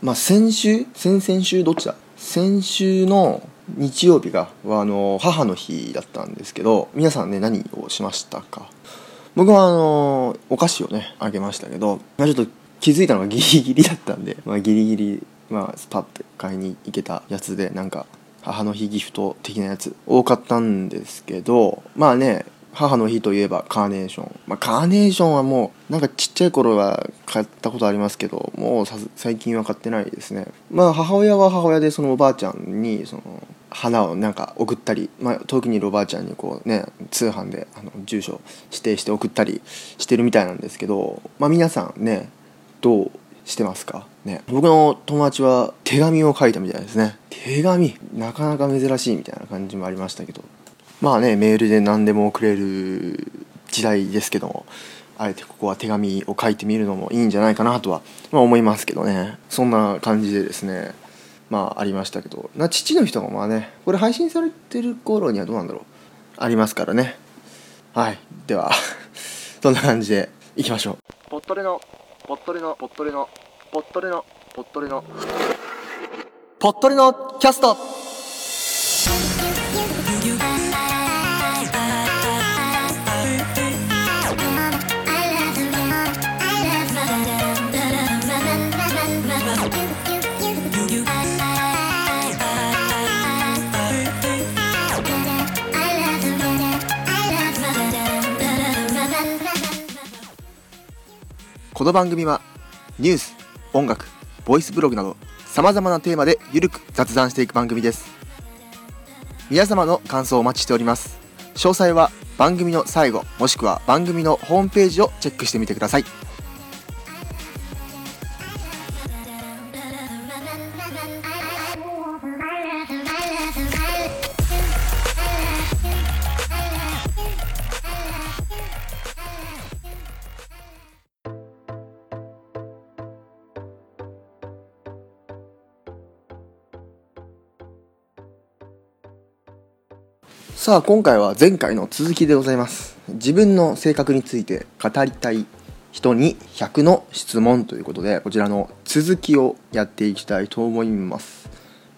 まあ先週？先々週？どっちだ？先週の日曜日があの母の日だったんですけど皆さんね何をしましたか？僕はあのお菓子をねあげましたけど、まあ、ちょっと気づいたのがギリギリだったんで、まあ、ギリギリ、まあ、スパッて買いに行けたやつでなんか母の日ギフト的なやつ多かったんですけどまあね母の日といえばカーネーション、まあ、カーネーションはもうなんかちっちゃい頃は買ったことありますけどもう最近は買ってないですね。まあ母親は母親でそのおばあちゃんにその花をなんか送ったり、まあ、遠くにいるおばあちゃんにこうね通販であの住所指定して送ったりしてるみたいなんですけどまあ皆さんねどうしてますか？ね。僕の友達は手紙を書いたみたいですね。手紙？なかなか珍しいみたいな感じもありましたけど。まあねメールで何でも送れる時代ですけどもあえてここは手紙を書いてみるのもいいんじゃないかなとは、まあ、思いますけどね。そんな感じでですねまあありましたけど。な父の日とかもねこれ配信されてる頃にはどうなんだろう。ありますからね。はい。では そんな感じでいきましょう。ぽっとりのぽっとりのぽっとりのぽっとりのぽっとりの。ぽっとりのキャストこの番組はニュース音楽ボイスブログなどさまざまなテーマでゆるく雑談していく番組です。皆様の感想をお待ちしております。詳細は番組の最後もしくは番組のホームページをチェックしてみてください。さあ今回は前回の続きでございます。自分の性格について語りたい人に100の質問ということでこちらの続きをやっていきたいと思います。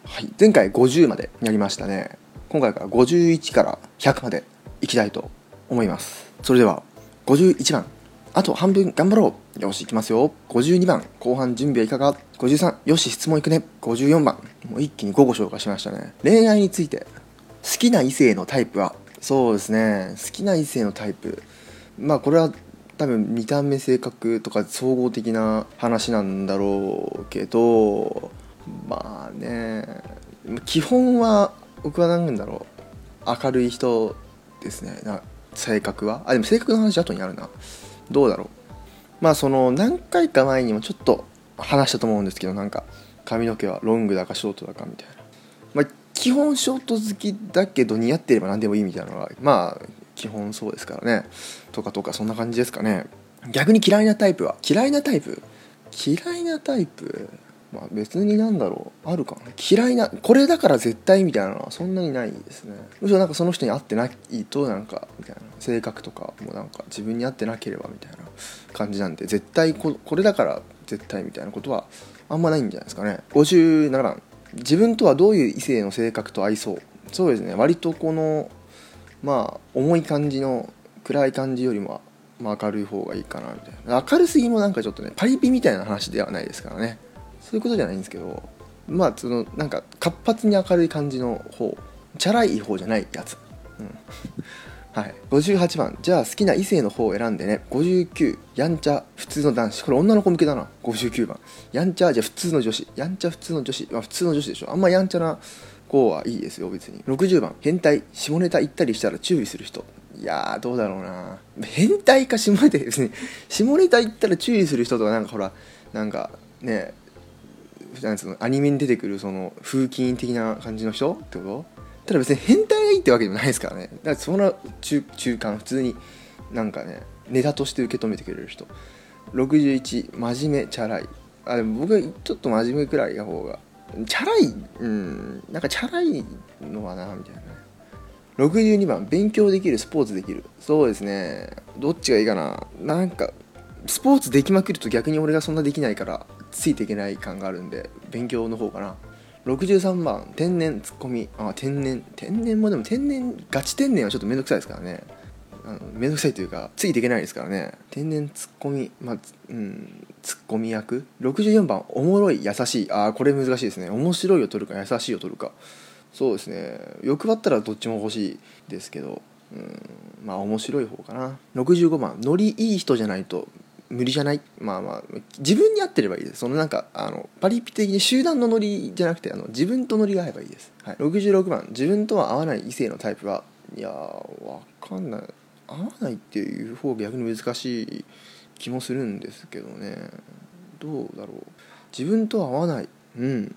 はい前回50までやりましたね。今回から51から100までいきたいと思います。それでは51番。あと半分頑張ろう。よしいきますよ。52番後半準備はいかが？53よし質問いくね。54番。もう一気に5個紹介しましたね。恋愛について。好きな異性のタイプは？そうですね。好きな異性のタイプ。まあこれは多分見た目性格とか総合的な話なんだろうけどまあね。基本は僕は何だろう。明るい人ですね。な性格は？あでも性格の話後にあるな。どうだろう。まあその何回か前にもちょっと話したと思うんですけどなんか髪の毛はロングだかショートだかみたいな。基本ショート好きだけど似合ってれば何でもいいみたいなのはまあ基本そうですからね。とかとかそんな感じですかね。逆に嫌いなタイプは？嫌いなタイプ？嫌いなタイプ？まあ別になんだろう。あるかな嫌いなこれだから絶対みたいなのはそんなにないですね。むしろなんかその人に会ってないとなんかみたいな。性格とかもなんか自分に合ってなければみたいな感じなんで絶対ここれだから絶対みたいなことはあんまないんじゃないですかね。57自分とはどういう異性の性格と合いそうそうですね。割とこのまあ重い感じの暗い感じよりも、まあ、明るい方がいいかなみたいな。明るすぎもなんかちょっとねパリピみたいな話ではないですからね。そういうことじゃないんですけどまあそのなんか活発に明るい感じの方チャラい方じゃないやつ、うん。はい、58番。じゃあ好きな異性の方を選んでね。59やんちゃ。普通の男子。これ女の子向けだな。59番。やんちゃ。じゃあ普通の女子。やんちゃ普通の女子、まあ、普通の女子でしょ。あんまやんちゃな子はいいですよ別に。60番。変態。下ネタ言ったりしたら注意する人。いやどうだろうな。変態か下ネタ。別に。下ネタ言ったら注意する人とかなんかほらなんかねなんつうの？アニメに出てくるその風紀的な感じの人ってこと？ただ別に変態がいいってわけでもないですからね。だからその中中間普通になんかねネタとして受け止めてくれる人。61真面目チャラい。あでも僕はちょっと真面目くらいの方がチャラいうんなんかチャラいのはなみたいな。62番勉強できるスポーツできる。そうですね。どっちがいいかな。なんかスポーツできまくると逆に俺がそんなできないからついていけない感があるんで勉強の方かな。63番天然ツッコミ。あ天然天然もでも天然ガチ天然はちょっとめんどくさいですからね。あのめんどくさいというかついていけないですからね。天然ツッコミまあうんツッコミ役。64番おもろい優しい。ああこれ難しいですね。面白いを取るか優しいを取るか。そうですね。欲張ったらどっちも欲しいですけどうんまあ面白い方かな。65番ノリいい人じゃないと無理じゃない？まあまあ自分に合ってればいいです。そのなんかあのパリピ的に集団のノリじゃなくてあの自分とノリが合えばいいです、はい、66番自分とは合わない異性のタイプはいやーわかんない。合わないっていう方が逆に難しい気もするんですけどね。どうだろう。自分とは合わない。うん。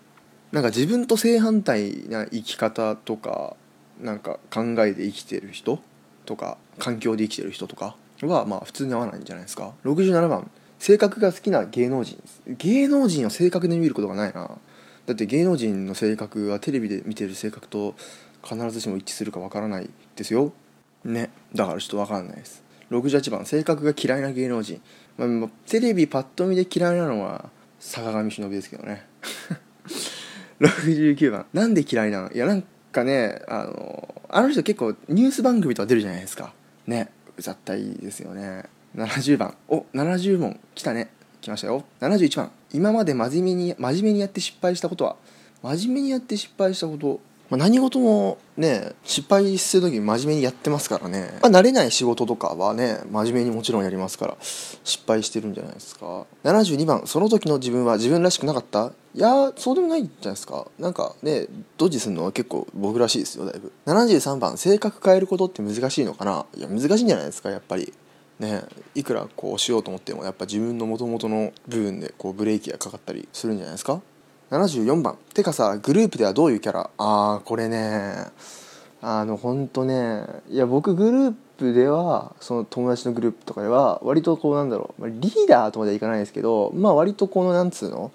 なんか自分と正反対な生き方とかなんか考えで生きてる人とか環境で生きてる人とかはまあ普通に合わないんじゃないですか。67番。性格が好きな芸能人。芸能人を性格で見ることがないな。だって芸能人の性格はテレビで見てる性格と必ずしも一致するかわからないですよ。ね。だからちょっとわかんないです。68番。性格が嫌いな芸能人、まあまあ、テレビパッと見で嫌いなのは坂上忍ですけどね。69番。なんで嫌いなの？いやなんかねあのあの人結構ニュース番組とか出るじゃないですか。ね。うざったいですよね。70番。お70問来たね。来ましたよ。71番。今まで真面目に真面目にやって失敗したことは？真面目にやって失敗したこと。ま、何事もね失敗する時に真面目にやってますからね、まあ、慣れない仕事とかはね真面目にもちろんやりますから失敗してるんじゃないですか。72番。その時の自分は自分らしくなかった？いやそうでもないんじゃないですか。なんかねドジするのは結構僕らしいですよだいぶ。73番性格変えることって難しいのかな。いや難しいんじゃないですかやっぱり。ねいくらこうしようと思ってもやっぱ自分の元々の部分でこうブレーキがかかったりするんじゃないですか。74番てかさグループではどういうキャラ？ああこれねあのほんとねいや僕グループではその友達のグループとかでは割とこうなんだろうリーダーとまではいかないですけどまあ割とこのなんつうの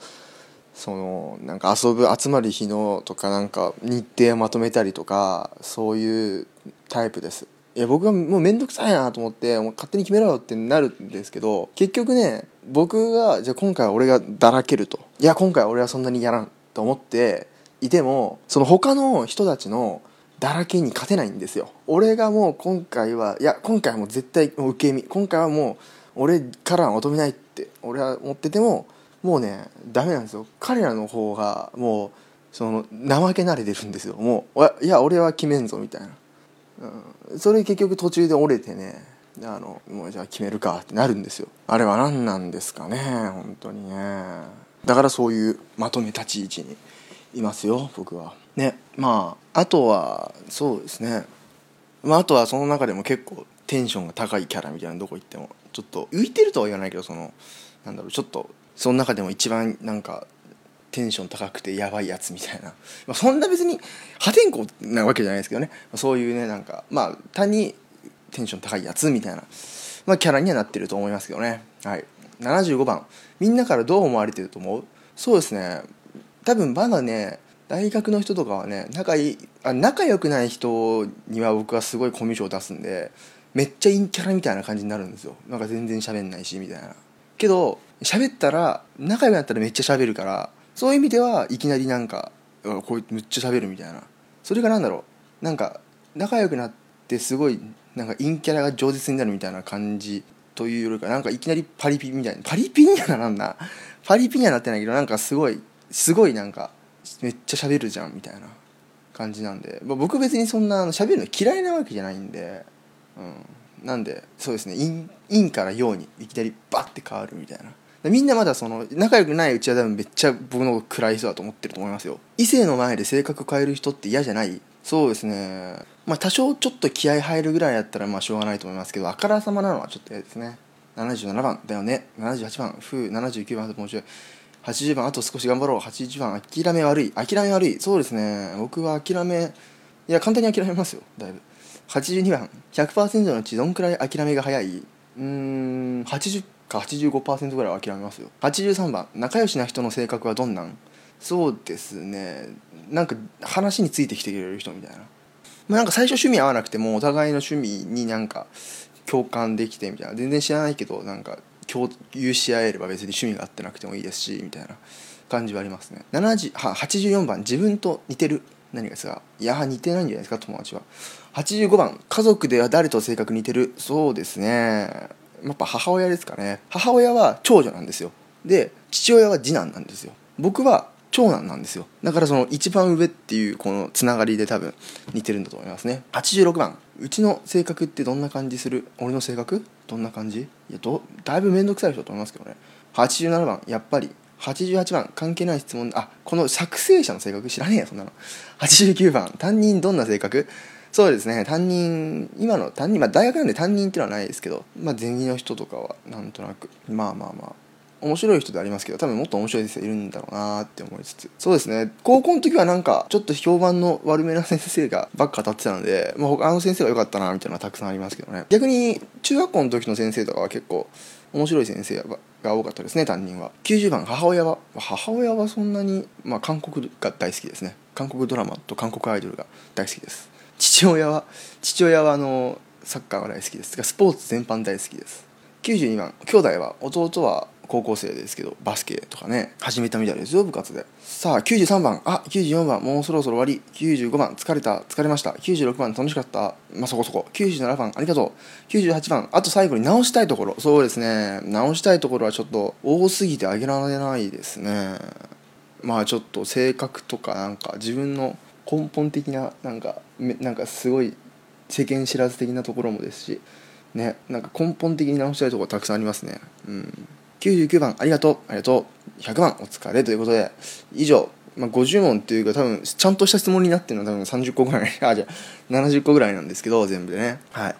そのなんか遊ぶ集まる日のとかなんか日程をまとめたりとかそういうタイプです。いや僕はもう面倒くさいなと思ってもう勝手に決めろよってなるんですけど結局ね僕がじゃあ今回は俺がだらけると。いや今回は俺はそんなにやらんと思っていてもその他の人たちのだらけに勝てないんですよ。俺がもう今回はいや今回はもう絶対もう受け身。今回はもう俺からは求めないって俺は思っててももうねダメなんですよ。彼らの方がもうその怠け慣れてるんですよ。もういや俺は決めんぞみたいな。うん、それ結局途中で折れてねあのもうじゃあ決めるかってなるんですよ。あれは何なんですかね本当にね。だからそういうまとめ立ち位置にいますよ僕は。ねまああとはそうですね。まああとはその中でも結構テンションが高いキャラみたいなどこ行ってもちょっと浮いてるとは言わないけどそのなんだろうちょっとその中でも一番なんかテンション高くてやばいやつみたいな、まあ、そんな別に破天荒なわけじゃないですけどね。そういうねなんかまあ単にテンション高いやつみたいな、まあ、キャラにはなってると思いますけどね。はい。75番。みんなからどう思われてると思う？そうですね。多分まだね大学の人とかはね仲いいあ仲良くない人には僕はすごいコミュ障を出すんでめっちゃ陰キャラみたいな感じになるんですよ。なんか全然喋んないしみたいな。けど喋ったら仲良くなったらめっちゃ喋るからそういう意味ではいきなりなんかこうめっちゃ喋るみたいな。それがなんだろう。なんか仲良くなってすごいなんか陰キャラが饒舌になるみたいな感じというよりかなんかいきなりパリピみたいな。パリピにはなんな。パリピにはなってないけどなんかすごいすごいなんかめっちゃ喋るじゃんみたいな。感じなんで、まあ、僕別にそんな喋るの嫌いなわけじゃないんで、うん、なんでそうですね。陰陰から陽にいきなりバッて変わるみたいな。みんなまだその仲良くないうちは多分めっちゃ僕の暗い人だと思ってると思いますよ。異性の前で性格変える人って嫌じゃない。そうですね。まあ多少ちょっと気合入るぐらいやったらまあしょうがないと思いますけどあからさまなのはちょっと嫌ですね。77番だよね。78番。ふう。79番あともうちょい80番あと少し頑張ろう。80番諦め悪い。諦め悪い。そうですね。僕は諦めいや簡単に諦めますよ。だいぶ。82番。100%のうちどんくらい諦めが早い？うーん80か85%ぐらいは諦めますよ。83番仲良しな人の性格はどんなん？そうですね。なんか話についてきてくれる人みたいな、まあ、なんか最初趣味合わなくてもお互いの趣味になんか共感できてみたいな。全然知らないけどなんか共有し合えれば別に趣味が合ってなくてもいいですしみたいな。感じはありますね。70は84番自分と似てる？何がですか？いや似てないんじゃないですか？友達は。85番家族では誰と性格似てる？そうですね。やっぱ母親ですかね。母親は長女なんですよ。で父親は次男なんですよ。僕は長男なんですよ。だからその一番上っていうこのつながりで多分似てるんだと思いますね。86番。うちの性格ってどんな感じする？俺の性格？どんな感じ？いやどだいぶ面倒くさい人だと思いますけどね。87番。やっぱり。88番。関係ない質問。あこの作成者の性格？知らねえよそんなの。89番。担任どんな性格？そうですね。担任今の担任まあ大学なんで担任っていうのはないですけどまあ前任の人とかはなんとなくまあまあまあ面白い人でありますけど多分もっと面白い先生いるんだろうなって思いつつ。そうですね。高校の時はなんかちょっと評判の悪めな先生がばっか当たってたので、まあ、他の先生が良かったなみたいなのはたくさんありますけどね。逆に中学校の時の先生とかは結構面白い先生が多かったですね担任は。90番母親は母親はそんなに、まあ、韓国が大好きですね。韓国ドラマと韓国アイドルが大好きです。父親は父親はあのサッカーが大好きです。がスポーツ全般大好きです。92番兄弟は弟は高校生ですけどバスケとかね始めたみたいですよ部活で。さあ93番あ94番もうそろそろ終わり。95番疲れた疲れました。96番楽しかった。まあそこそこ。97番ありがとう。98番あと最後に直したいところ。そうですね。直したいところはちょっと多すぎてあげられないですね。まあちょっと性格とかなんか自分の根本的ななんかなんかすごい世間知らず的なところもですしねなんか根本的に直したいところたくさんありますね。うん。99番ありがとう。ありがとう。100番お疲れということで以上、まあ、50問っていうか多分ちゃんとした質問になってるのは多分30個ぐらい。あじゃあ70個ぐらいなんですけど全部でね。はい、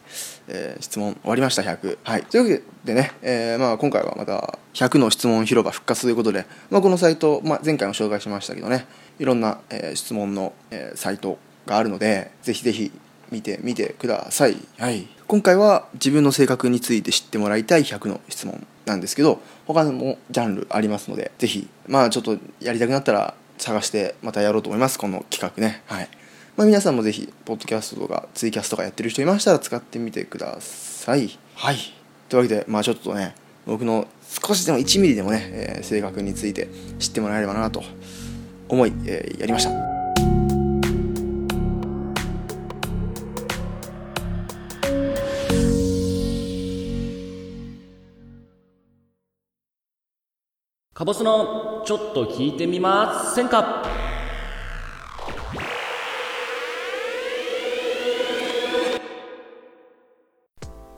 えー、質問終わりました100はい。というわけでね、えー、まあ今回はまた100の質問広場復活ということで、まあ、このサイト、まあ、前回も紹介しましたけどねいろんな、えー、質問の、えー、サイトがあるのでぜひぜひ見てみてください。はい。今回は自分の性格について知ってもらいたい100の質問なんですけど他にもジャンルありますのでぜひまあちょっとやりたくなったら探してまたやろうと思いますこの企画ね。はい、まあ、皆さんもぜひポッドキャストとかツイキャスとかやってる人いましたら使ってみてください。はい。というわけでまあちょっとね僕の少しでも1ミリでもね、えー、性格について知ってもらえればなと思い、えー、やりました。カボスのちょっと聞いてみませんか？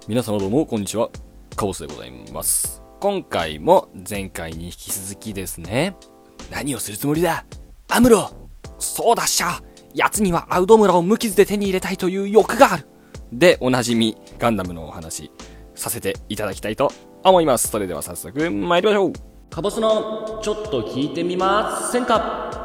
皆様どうもこんにちは。カボスでございます。今回も前回に引き続きですね。何をするつもりだ？アムロそうだっしゃ。奴にはアウド村を無傷で手に入れたいという欲がある。でおなじみガンダムのお話させていただきたいと思います。それでは早速参りましょう。カボスのちょっと聞いてみませんか？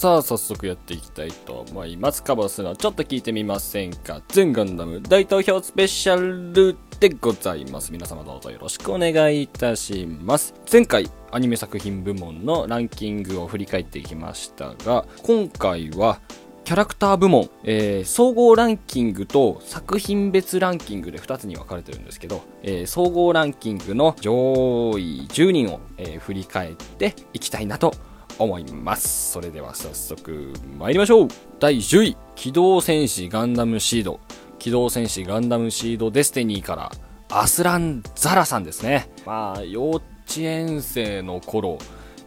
さあ早速やっていきたいと思います。カボスのはちょっと聞いてみませんか全ガンダム大投票スペシャルでございます。皆様どうぞよろしくお願いいたします前回アニメ作品部門のランキングを振り返っていきましたが今回はキャラクター部門、えー、総合ランキングと作品別ランキングで2つに分かれてるんですけど、えー、総合ランキングの上位10人を、えー、振り返っていきたいなと思います。それでは早速参りましょう第10位、機動戦士ガンダムシード。機動戦士ガンダムシードデスティニーからアスラン・ザラさんですね。まあ、幼稚園生の頃、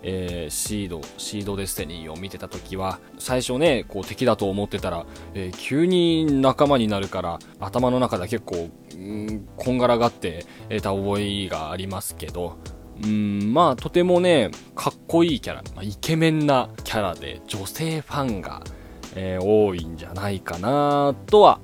えー、シード、シードデスティニーを見てた時は、最初ね、こう敵だと思ってたら、えー、急に仲間になるから、頭の中では結構、んこんがらがってた覚えがありますけど、うん、まあ、とてもね、かっこいいキャラ、まあ、イケメンなキャラで、女性ファンが、えー、多いんじゃないかなとは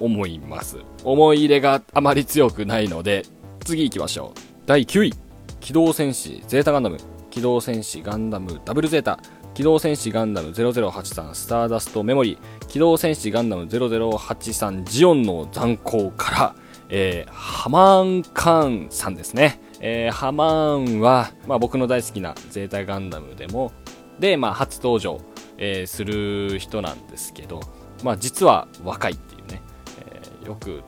思います。思い入れがあまり強くないので、次行きましょう。第9位、機動戦士ゼータガンダム。機動戦士ガンダムダブルゼータ。機動戦士ガンダム0083スターダストメモリー。機動戦士ガンダム0083ジオンの残光から、えー、ハマーンカーンさんですね、えー、ハマーンは、まあ、僕の大好きなゼータガンダムでもで、まあ、初登場、えー、する人なんですけど、まあ、実は若いっていうね、えー、よく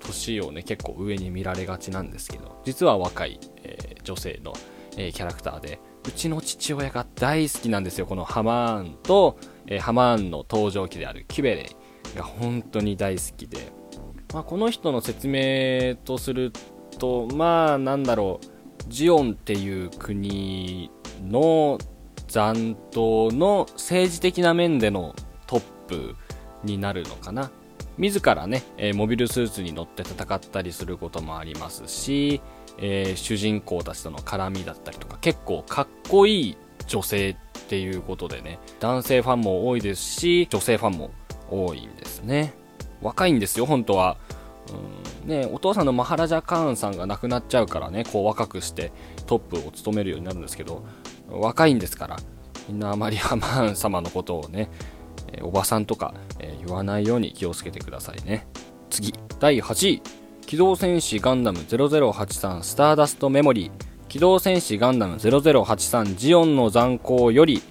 年をね結構上に見られがちなんですけど実は若い、え女性の、えキャラクターでうちの父親が大好きなんですよこのハマーンと、えハマーンの登場機であるキュベレイが本当に大好きで、まあ、この人の説明とするとまあなんだろうジオンっていう国の残党の政治的な面でのトップになるのかな。自らね、えモビルスーツに乗って戦ったりすることもありますし、えー主人公たちとの絡みだったりとか結構かっこいい女性っていうことでね男性ファンも多いですし女性ファンも多いんですね。若いんですよ本当は。ね、お父さんのマハラジャカーンさんが亡くなっちゃうからねこう若くしてトップを務めるようになるんですけど若いんですからみんなあまりハマーン様のことをね、おばさんとか、言わないように気をつけてくださいね。次第8位。機動戦士ガンダム0083スターダストメモリー。機動戦士ガンダム0083ジオンの残光より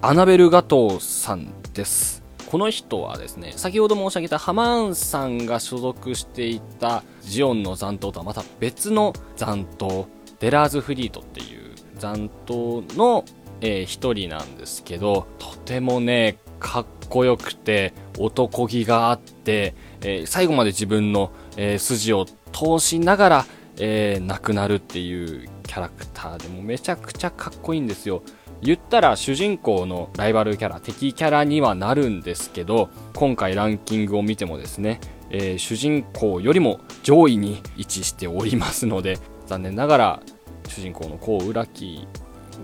アナベル・ガトーさんです。この人はですね先ほど申し上げたハマーンさんが所属していたジオンの残党とはまた別の残党デラーズフリートっていう残党の、えー一人なんですけどとてもねかっこよくて男気があって、えー最後まで自分の、えー筋を通しながら、えー亡くなるっていうキャラクターでもめちゃくちゃかっこいいんですよ。言ったら主人公のライバルキャラ敵キャラにはなるんですけど今回ランキングを見てもですね、えー主人公よりも上位に位置しておりますので残念ながら主人公のコウ・ウラキ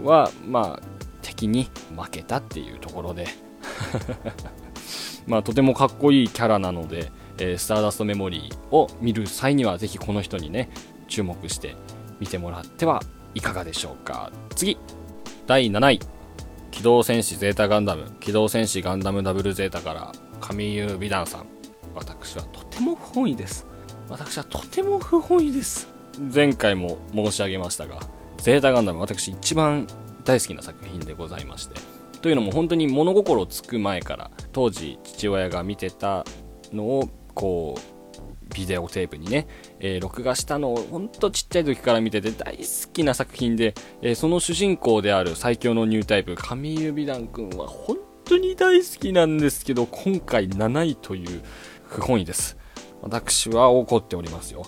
はまあ敵に負けたっていうところで。まあとてもかっこいいキャラなので、えースターダストメモリーを見る際にはぜひこの人にね注目して見てもらってはいかがでしょうか。次。第7位。機動戦士ゼータガンダム。機動戦士ガンダムダブルゼータから神優美談さん。私はとても不本意です。私はとても不本意です。前回も申し上げましたがゼータガンダム私一番大好きな作品でございまして。というのも本当に物心つく前から当時父親が見てたのをこうビデオテープにね、えー録画したのを本当ちっちゃい時から見てて大好きな作品で、えーその主人公である最強のニュータイプ神指団くんは本当に大好きなんですけど今回7位という不本意です。私は怒っておりますよ。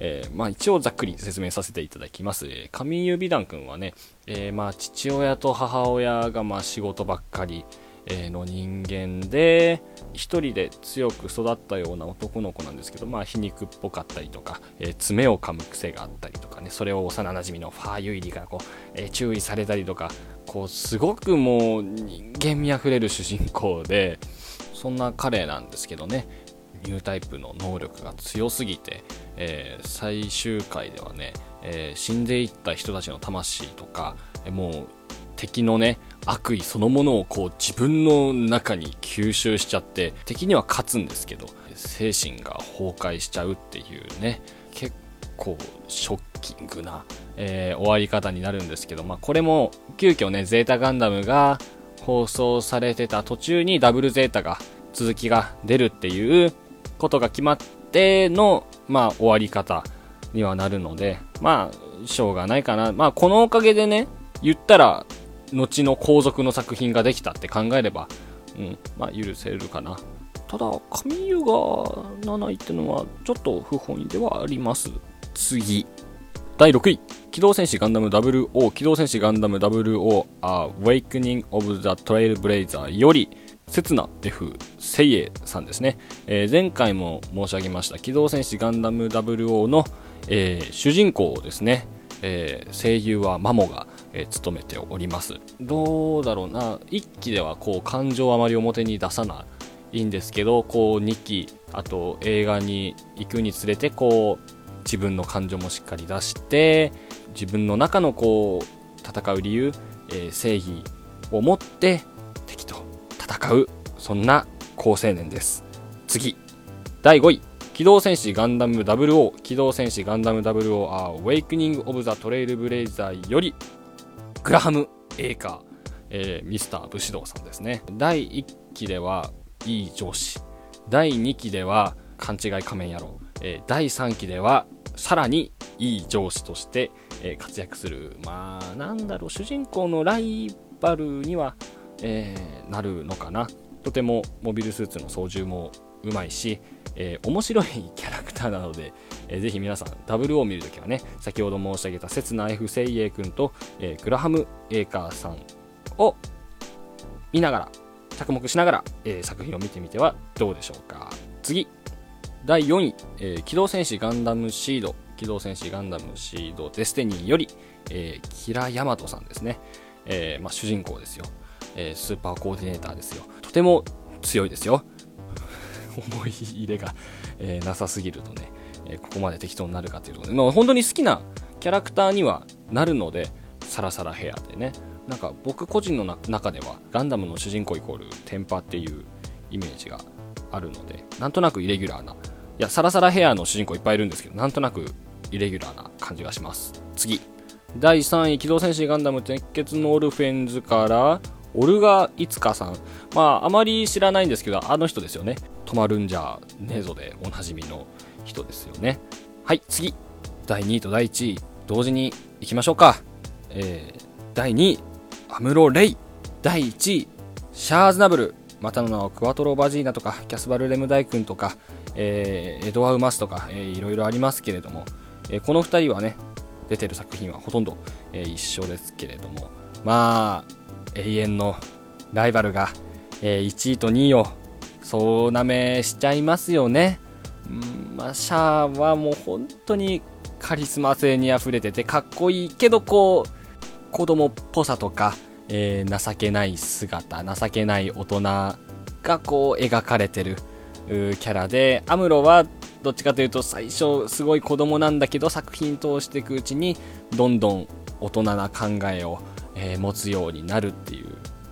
えーまあ、一応ざっくり説明させていただきます。えー上優美団くんはね、えまあ、父親と母親がまあ仕事ばっかり、の人間で、一人で強く育ったような男の子なんですけど、まあ、皮肉っぽかったりとか、えー爪を噛む癖があったりとかね、それを幼馴染のファーユイリからこう、えー注意されたりとか、こう、すごくもう人間味あふれる主人公で、そんな彼なんですけどね、ニュータイプの能力が強すぎて、えー最終回ではね、え死んでいった人たちの魂とか、もう敵のね悪意そのものをこう自分の中に吸収しちゃって敵には勝つんですけど精神が崩壊しちゃうっていうね結構ショッキングな、えー終わり方になるんですけど、まあ、これも急遽ねゼータガンダムが放送されてた途中にダブルゼータが続きが出るっていうことが決まっての、まあ、終わり方にはなるので、まあ、しょうがないかな。まあ、このおかげでね、言ったら、後の後続の作品ができたって考えれば、うん、まあ、許せるかな。ただ、神湯が7位ってのは、ちょっと不本意ではあります。次。第6位。機動戦士ガンダム WO、機動戦士ガンダム WO、A Awakening of the Trailblazer より、刹那 F セイエさんですね、えー前回も申し上げました機動戦士ガンダム WO の、えー主人公ですね、えー声優はマモが、えー務めております。どうだろうな。1期ではこう感情をあまり表に出さないんですけどこう2期あと映画に行くにつれてこう自分の感情もしっかり出して自分の中のこう戦う理由、えー正義を持って敵と戦うそんな好青年です。次。第5位。機動戦士ガンダム WO 機動戦士ガンダム WO A Awakening of the Trailblazer よりグラハム・エーカー、えーミスター武士道さんですね。第1期ではいい上司第2期では勘違い仮面野郎。えー第3期ではさらにいい上司として、えー活躍する。まあなんだろう主人公のライバルには、えーなるのかな。とてもモビルスーツの操縦もうまいし、えー面白いキャラターなので、えーぜひ皆さんダブルを見るときはね先ほど申し上げた刹那 F セイエイ君と、えーグラハム・エーカーさんを見ながら着目しながら、えー作品を見てみてはどうでしょうか。次。第4位、えー機動戦士ガンダムシード。機動戦士ガンダムシードデスティニーより、えーキラヤマトさんですね、えまあ、主人公ですよ、えスーパーコーディネーターですよ。とても強いですよ。思い入れが、えーなさすぎるとね、えーここまで適当になるかというところで、まあ、本当に好きなキャラクターにはなるのでサラサラヘアでね。なんか僕個人の中ではガンダムの主人公イコールテンパっていうイメージがあるのでなんとなくイレギュラーないやサラサラヘアの主人公いっぱいいるんですけどなんとなくイレギュラーな感じがします。次。第3位機動戦士ガンダム鉄血のオルフェンズからオルガ・イツカさん。まああまり知らないんですけどあの人ですよね。止まるんじゃねえぞでおなじみの人ですよね。はい次。第2位と第1位同時にいきましょうか。えー、第2位アムロ・レイ。第1位シャーズナブル。またの名はクワトロ・バジーナとかキャスバル・レムダイ君とか、えーエドワ・ウマスとか、えーいろいろありますけれども、えーこの2人はね出てる作品はほとんど、えー一緒ですけれども。まあ永遠のライバルが、えー1位と2位を総なめしちゃいますよね。うんまあシャアはもう本当にカリスマ性にあふれててかっこいいけどこう子供っぽさとか、えー情けない姿情けない大人がこう描かれてるキャラでアムロはどっちかというと最初すごい子供なんだけど作品通していくうちにどんどん大人な考えを、えー持つようになるっていう。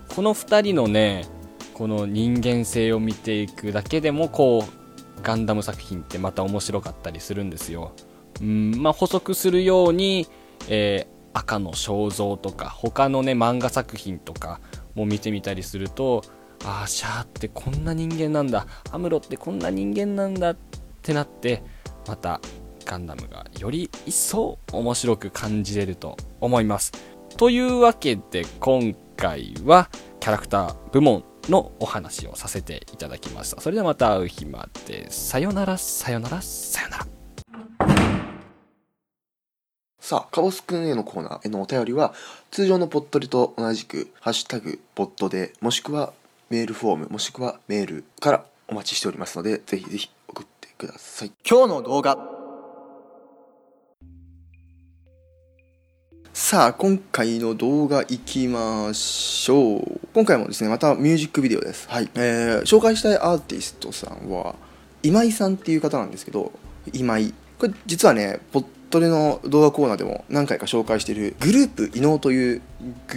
この2人のねこの人間性を見ていくだけでもこうガンダム作品ってまた面白かったりするんですよ。うんまあ、補足するように、えー赤の肖像とか他のね漫画作品とかも見てみたりするとああシャアってこんな人間なんだアムロってこんな人間なんだってなってまたガンダムがより一層面白く感じれると思いますというわけで今回はキャラクター部門のお話をさせていただきました。それではまた会う日まで。さよならさよならさよなら。さあ、カボスくんへのコーナーへのお便りは、通常のポットリと同じく、ハッシュタグ、ポットで、もしくはメールフォーム、もしくはメールからお待ちしておりますので、ぜひぜひ送ってください。今日の動画さあ、今回の動画いきましょう。今回もですね、またミュージックビデオです。はい。えー、紹介したいアーティストさんは、今井さんっていう方なんですけど、今井。これ実はね、ポットレの動画コーナーでも何回か紹介してるグループ伊能という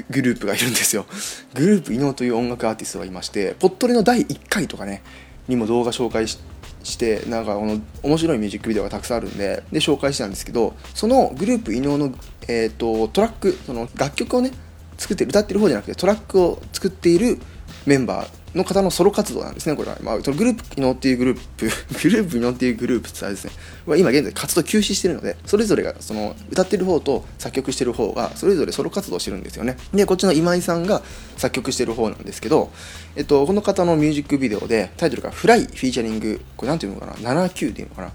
グループがいるんですよ。グループ伊能という音楽アーティストがいまして、ポットレの第1回とかね、にも動画紹介してしてなんかこの面白いミュージックビデオがたくさんあるんでで紹介してたんですけどそのグループ伊能の、えー、とトラックその楽曲をね作って歌ってる方じゃなくてトラックを作っているメンバーの方のソロ活動なんですねこれは、まあ、そのグループ伊能 っていうグループグループ伊能っていうグループってあれですね今現在活動休止してるのでそれぞれがその歌ってる方と作曲してる方がそれぞれソロ活動してるんですよね。でこっちの今井さんが作曲してる方なんですけど、えっと、この方のミュージックビデオでタイトルが「フライフィーチャリングこれなんていうのかな？79っていうのかな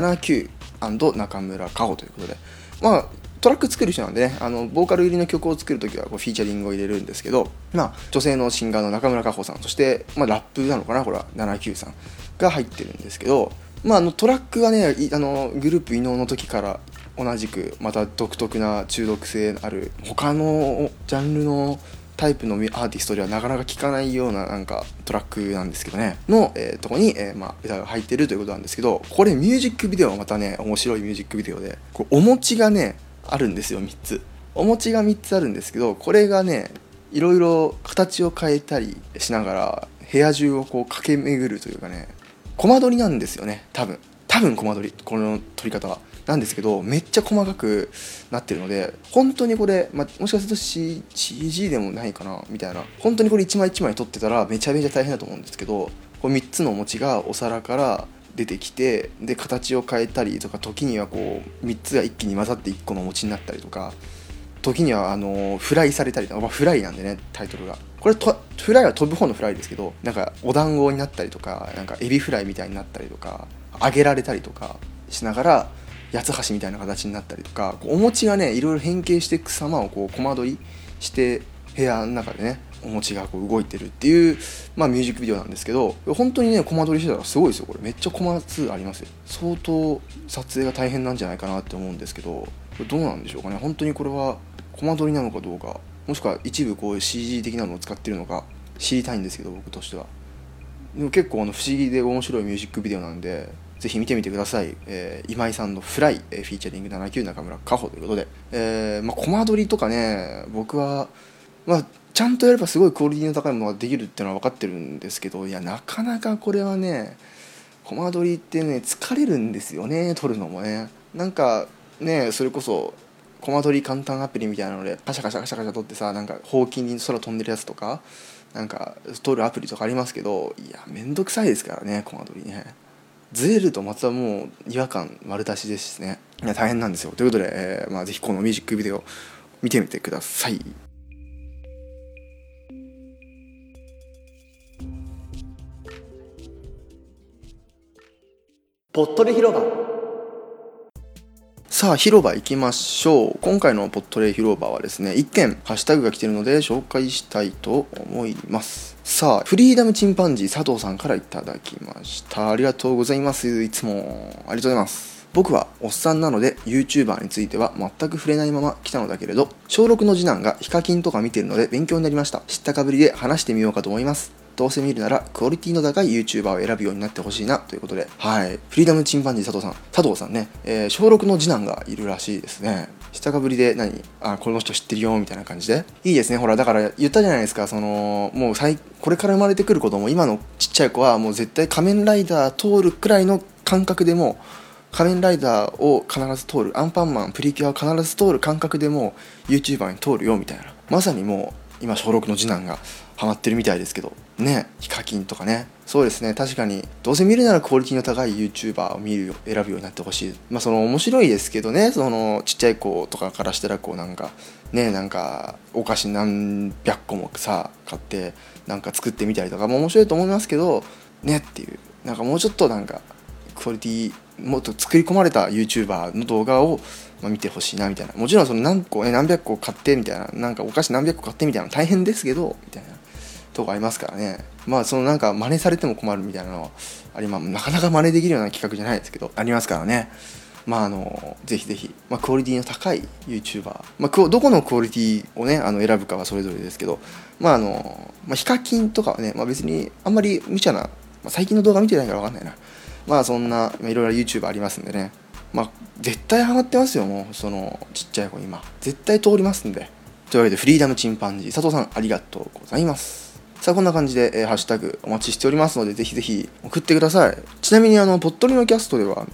？79中村佳穂ということで。まあトラック作る人なんでねあのボーカル入りの曲を作るときはこうフィーチャリングを入れるんですけど、まあ、女性のシンガーの中村佳穂さんそして、まあ、ラップなのかなこれは79さんが入ってるんですけど、まあ、あのトラックがねあの group_inou の時から同じくまた独特な中毒性ある他のジャンルのタイプのアーティストではなかなか聴かないようななんかトラックなんですけどね。の、えーとこに、えーまあ、歌が入ってるということなんですけどこれミュージックビデオはまたね面白いミュージックビデオでこうお餅がねあるんですよ3つ。お餅が3つあるんですけどこれがねいろいろ形を変えたりしながら部屋中をこう駆け巡るというかねコマ撮りなんですよね多分。多分コマ撮りこの撮り方は。なんですけどめっちゃ細かくなってるので本当にこれ、ま、もしかすると、CG でもないかなみたいな。本当にこれ一枚一枚撮ってたらめちゃめちゃ大変だと思うんですけどこれ3つのお餅がお皿から出てきてで形を変えたりとか時にはこう3つが一気に混ざって1個のお餅になったりとか時にはあのフライされたりとか、まあ、フライなんでねタイトルが。これとフライは飛ぶ方のフライですけどなんかお団子になったりとかなんかエビフライみたいになったりとか揚げられたりとかしながら八つ橋みたいな形になったりとかお餅がねいろいろ変形していく様をこうコマ撮りして部屋の中でねお餅がこう動いてるっていう、まあ、ミュージックビデオなんですけど本当にねコマ撮りしてたらすごいですよこれ。めっちゃコマ数ありますよ。相当撮影が大変なんじゃないかなって思うんですけどこれどうなんでしょうかね。本当にこれはコマ撮りなのかどうかもしくは一部こういう CG 的なのを使ってるのか知りたいんですけど僕としては。でも結構あの不思議で面白いミュージックビデオなんでぜひ見てみてください、えー今井さんの「フライ」えーフィーチャリング79中村佳穂ということで、えーまあ、コマ撮りとかね僕は、まあ、ちゃんとやればすごいクオリティの高いものができるっていうのは分かってるんですけどいやなかなかこれはねコマ撮りってね疲れるんですよね 撮るのもね。なんかねそれこそコマ撮り簡単アプリみたいなのでカシャカシャカシャカシャ撮ってさなんかほうきに空飛んでるやつとかなんか撮るアプリとかありますけどいやめんどくさいですからねコマ撮りね。ずれるとまたもう違和感丸出しですしね。いや大変なんですよ。ということで、えーまあ、ぜひこのミュージックビデオ見てみてください。ぽっとり広場。さあ広場行きましょう。今回のポットレ広場はですね1件ハッシュタグが来てるので紹介したいと思います。さあフリーダムチンパンジー佐藤さんからいただきました。ありがとうございます。いつもありがとうございます。僕はおっさんなので YouTuber については全く触れないまま来たのだけれど小6の次男がヒカキンとか見てるので勉強になりました。知ったかぶりで話してみようかと思います。どうせ見るならクオリティの高い YouTuber を選ぶようになってほしいなということで、はい、フリーダムチンパンジー佐藤さん、佐藤さんね、えー小6の次男がいるらしいですね。下かぶりで何？あこの人知ってるよみたいな感じで。いいですね。ほらだから言ったじゃないですか。そのもう最これから生まれてくる子供。今のちっちゃい子はもう絶対仮面ライダー通るくらいの感覚でも仮面ライダーを必ず通るアンパンマンプリキュアを必ず通る感覚でも YouTuber に通るよみたいな。まさにもう今小6の次男がハマってるみたいですけど。ね。ヒカキンとかね。そうですね。確かにどうせ見るならクオリティの高い YouTuber を見るよ選ぶようになってほしい。まあその面白いですけどね。そのちっちゃい子とかからしたらこうなんかねなんかお菓子何百個もさ買ってなんか作ってみたりとかも面白いと思いますけどねっていう。なんかもうちょっとなんかクオリティもっと作り込まれた YouTuber の動画を、ま、見てほしいなみたいな。もちろんその何個、ね、何百個買ってみたいな。なんかお菓子何百個買ってみたいな大変ですけどみたいな。とこありますからね。まあそのなんか真似されても困るみたいなのはありまあなかなか真似できるような企画じゃないですけどありますからね。まああのぜひぜひ、まあ、クオリティの高い YouTuber、まあ、どこのクオリティをねあの選ぶかはそれぞれですけど。まああの、まあ、ヒカキンとかはね、まあ、別にあんまり無茶な、まあ、最近の動画見てないから分かんないな。まあそんな、いろいろ YouTuber ありますんでね。まあ絶対ハマってますよもう。そのちっちゃい子今。絶対通りますんで。というわけでフリーダムチンパンジー。佐藤さんありがとうございます。さあこんな感じで、えーハッシュタグお待ちしておりますのでぜひぜひ送ってください。ちなみにあのぽっとりのキャストではあの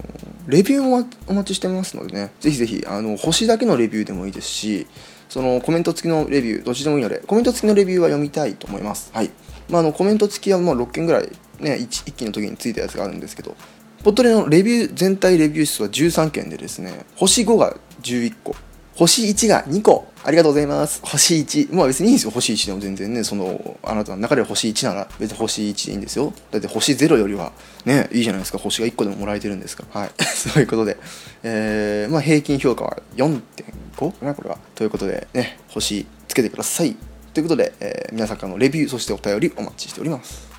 レビューもお待ちしてますのでねぜひぜひあの星だけのレビューでもいいですしそのコメント付きのレビューどっちでもいいのでコメント付きのレビューは読みたいと思います。はい。まああのコメント付きはもう6件ぐらいね一一気の時についたやつがあるんですけどポットレのレビュー全体レビュー数は13件でですね星5が11個。星1が2個。ありがとうございます。星1まあ別にいいんですよ。星1でも全然ねそのあなたの中で星1なら別に星1でいいんですよ。だって星0よりはねいいじゃないですか。星が1個でももらえてるんですから。はい。そういうことで。えー、まあ平均評価は4.5かなこれは。ということでね星つけてください。ということで、えー皆さんからのレビューそしてお便りお待ちしております。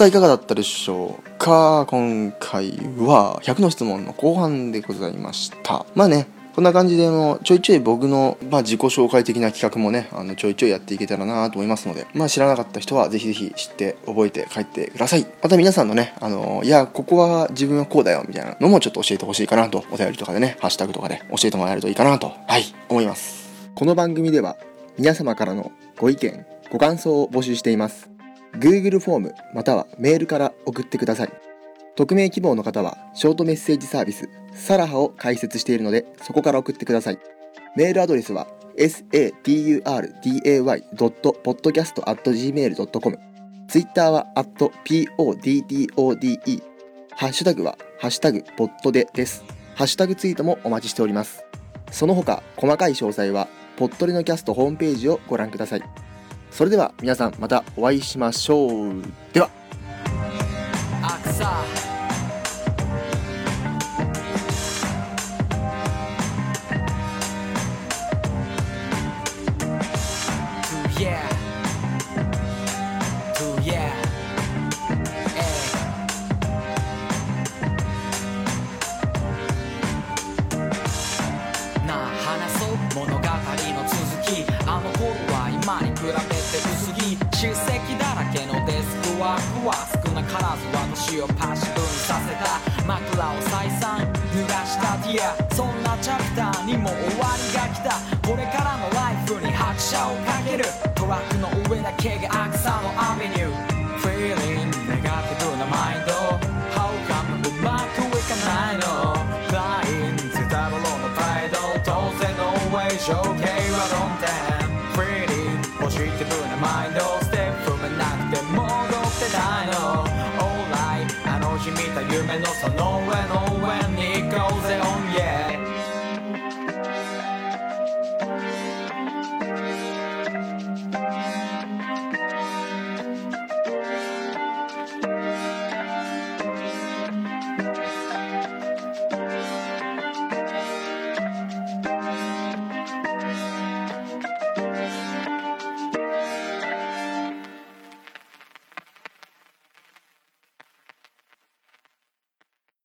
さあいかがだったでしょうか？今回は100の質問の後半でございました。まあねこんな感じであのちょいちょい僕の、まあ、自己紹介的な企画もねあのちょいちょいやっていけたらなと思いますので、まあ、知らなかった人はぜひぜひ知って覚えて帰ってください。また皆さんのねあのいやここは自分はこうだよみたいなのもちょっと教えてほしいかなと。お便りとかでねハッシュタグとかで教えてもらえるといいかなと。はい思います。この番組では皆様からのご意見ご感想を募集しています。Google フォームまたはメールから送ってください。匿名希望の方はショートメッセージサービスサラハを開設しているのでそこから送ってください。メールアドレスは sadurday.podcast.gmail.com ツイッターは @poddode ハッシュタグはハッシュタグポッドでです。ハッシュタグツイートもお待ちしております。その他細かい詳細はポットレのキャストホームページをご覧ください。それでは皆さんまたお会いしましょう。では。をパシ分させた枕を再三濡らしたティアそんなチャプターにも終わりが来た。これからのライフに拍車をかける。トラックの上だけがアクサのアベニュー。Feeling その上の